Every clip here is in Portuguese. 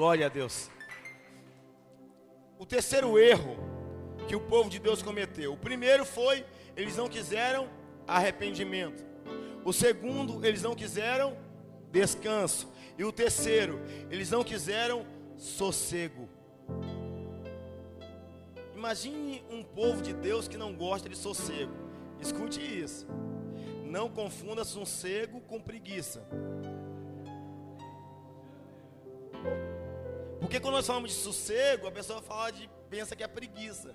Glória a Deus. O terceiro erro que o povo de Deus cometeu. O primeiro foi eles não quiseram arrependimento. O segundo, eles não quiseram descanso. E o terceiro, eles não quiseram sossego. Imagine um povo de Deus que não gosta de sossego. Escute isso. Não confunda sossego com preguiça. Porque quando nós falamos de sossego, a pessoa fala de pensa que é preguiça.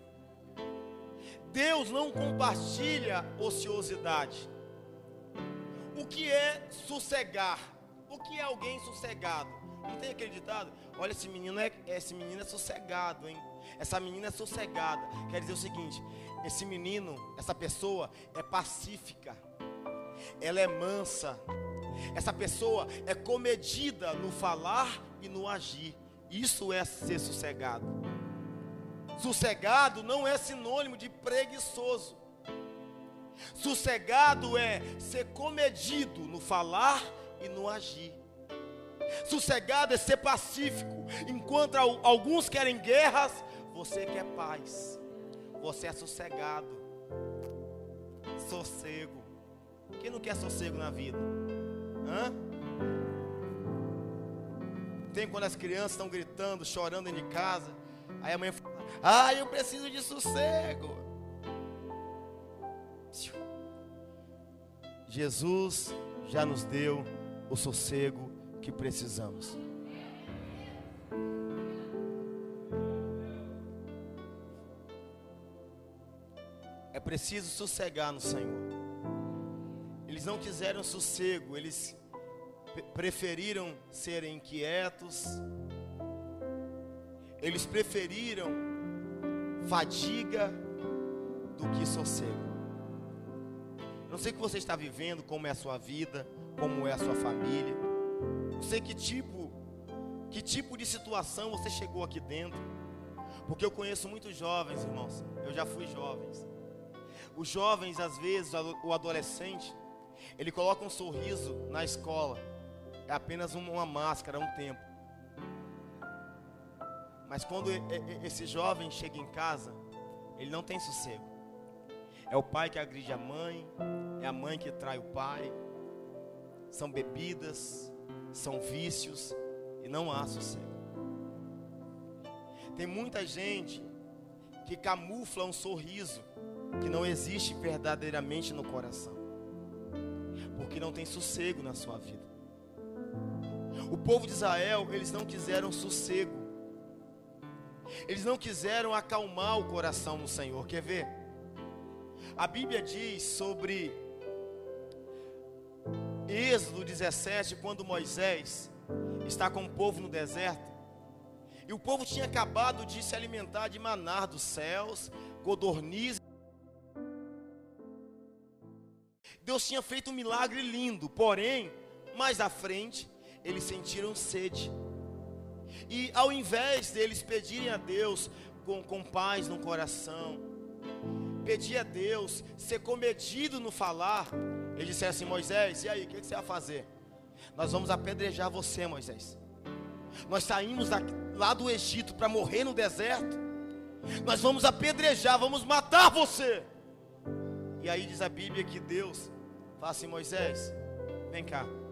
Deus não compartilha ociosidade. O que é sossegar? O que é alguém sossegado? Não tem acreditado? Olha, esse menino é, esse menino é sossegado, hein? Essa menina é sossegada. Quer dizer o seguinte: esse menino, essa pessoa é pacífica. Ela é mansa. Essa pessoa é comedida no falar e no agir. Isso é ser sossegado. Sossegado não é sinônimo de preguiçoso. Sossegado é ser comedido no falar e no agir. Sossegado é ser pacífico. Enquanto alguns querem guerras, você quer paz. Você é sossegado. Sossego. Quem não quer sossego na vida? Hã? Tem quando as crianças estão gritando, chorando dentro de casa. Aí a mãe fala: Ah, eu preciso de sossego. Jesus já nos deu o sossego que precisamos. É preciso sossegar no Senhor. Eles não quiseram sossego, eles preferiram serem inquietos, eles preferiram fadiga do que sossego. Não sei o que você está vivendo, como é a sua vida, como é a sua família. Não sei que tipo, que tipo de situação você chegou aqui dentro. Porque eu conheço muitos jovens, irmãos. Eu já fui jovens. Os jovens, às vezes, o adolescente, ele coloca um sorriso na escola é apenas uma máscara, um tempo. Mas quando esse jovem chega em casa, ele não tem sossego. É o pai que agride a mãe, é a mãe que trai o pai. São bebidas, são vícios e não há sossego. Tem muita gente que camufla um sorriso que não existe verdadeiramente no coração, porque não tem sossego na sua vida. O povo de Israel, eles não quiseram sossego. Eles não quiseram acalmar o coração no Senhor. Quer ver? A Bíblia diz sobre Êxodo 17, quando Moisés está com o povo no deserto. E o povo tinha acabado de se alimentar de manar dos céus, codornizes. Deus tinha feito um milagre lindo, porém, mais à frente, eles sentiram sede. E ao invés deles pedirem a Deus com, com paz no coração, pedir a Deus, ser comedido no falar, ele disse assim: Moisés, e aí, o que, você vai fazer? Nós vamos apedrejar você, Moisés. Nós saímos lá do Egito para morrer no deserto. Nós vamos apedrejar, vamos matar você. E aí diz a Bíblia que Deus fala assim: Moisés, vem cá.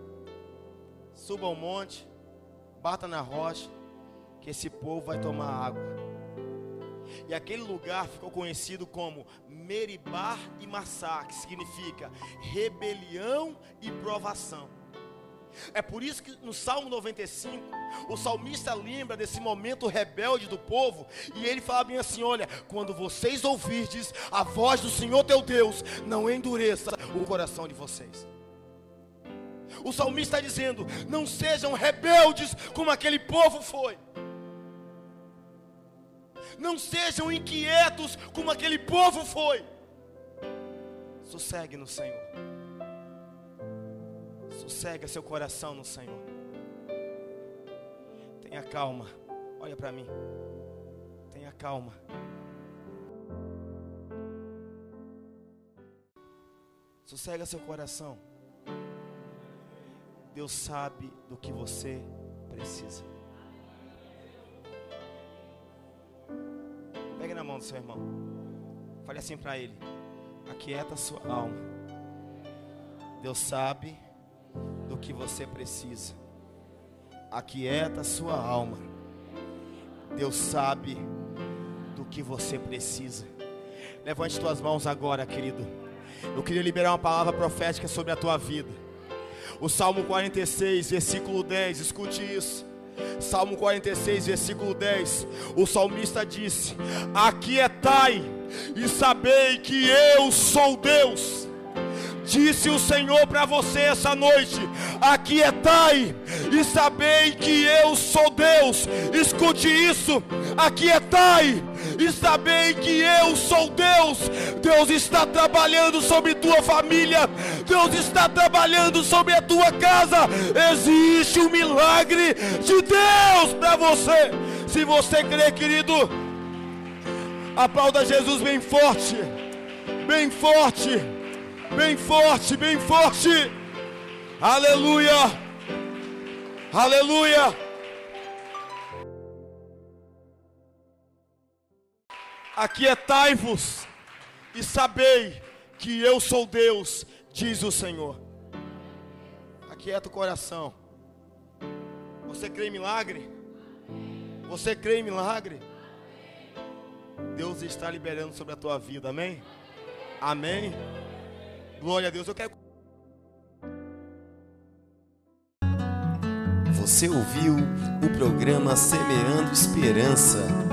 Suba ao monte, bata na rocha, que esse povo vai tomar água. E aquele lugar ficou conhecido como Meribá e Massá, que significa rebelião e provação. É por isso que no Salmo 95, o salmista lembra desse momento rebelde do povo, e ele fala bem assim: Olha, quando vocês ouvirdes a voz do Senhor teu Deus, não endureça o coração de vocês. O salmista está dizendo: Não sejam rebeldes como aquele povo foi. Não sejam inquietos como aquele povo foi. Sossegue no Senhor. Sossega seu coração no Senhor. Tenha calma. Olha para mim. Tenha calma. Sossega seu coração. Deus sabe do que você precisa. Pegue na mão do seu irmão. Fale assim para ele: Aquieta sua alma. Deus sabe do que você precisa. Aquieta sua alma. Deus sabe do que você precisa. Levante tuas mãos agora, querido. Eu queria liberar uma palavra profética sobre a tua vida. O Salmo 46, versículo 10, escute isso. Salmo 46, versículo 10. O salmista disse: Aquietai e sabei que eu sou Deus. Disse o Senhor para você essa noite: Aquietai e sabei que eu sou Deus. Escute isso: Aquietai e sabei que eu sou Deus. Deus está trabalhando sobre tua família, Deus está trabalhando sobre a tua casa. Existe um milagre de Deus para você. Se você crê, querido, aplauda Jesus bem forte, bem forte, bem forte, bem forte. Aleluia, aleluia. Aquietai-vos e sabei que eu sou Deus, diz o Senhor. Aquieta o coração. Você crê em milagre? Você crê em milagre? Deus está liberando sobre a tua vida, amém? Amém. Glória a Deus. Eu quero. Você ouviu o programa Semeando Esperança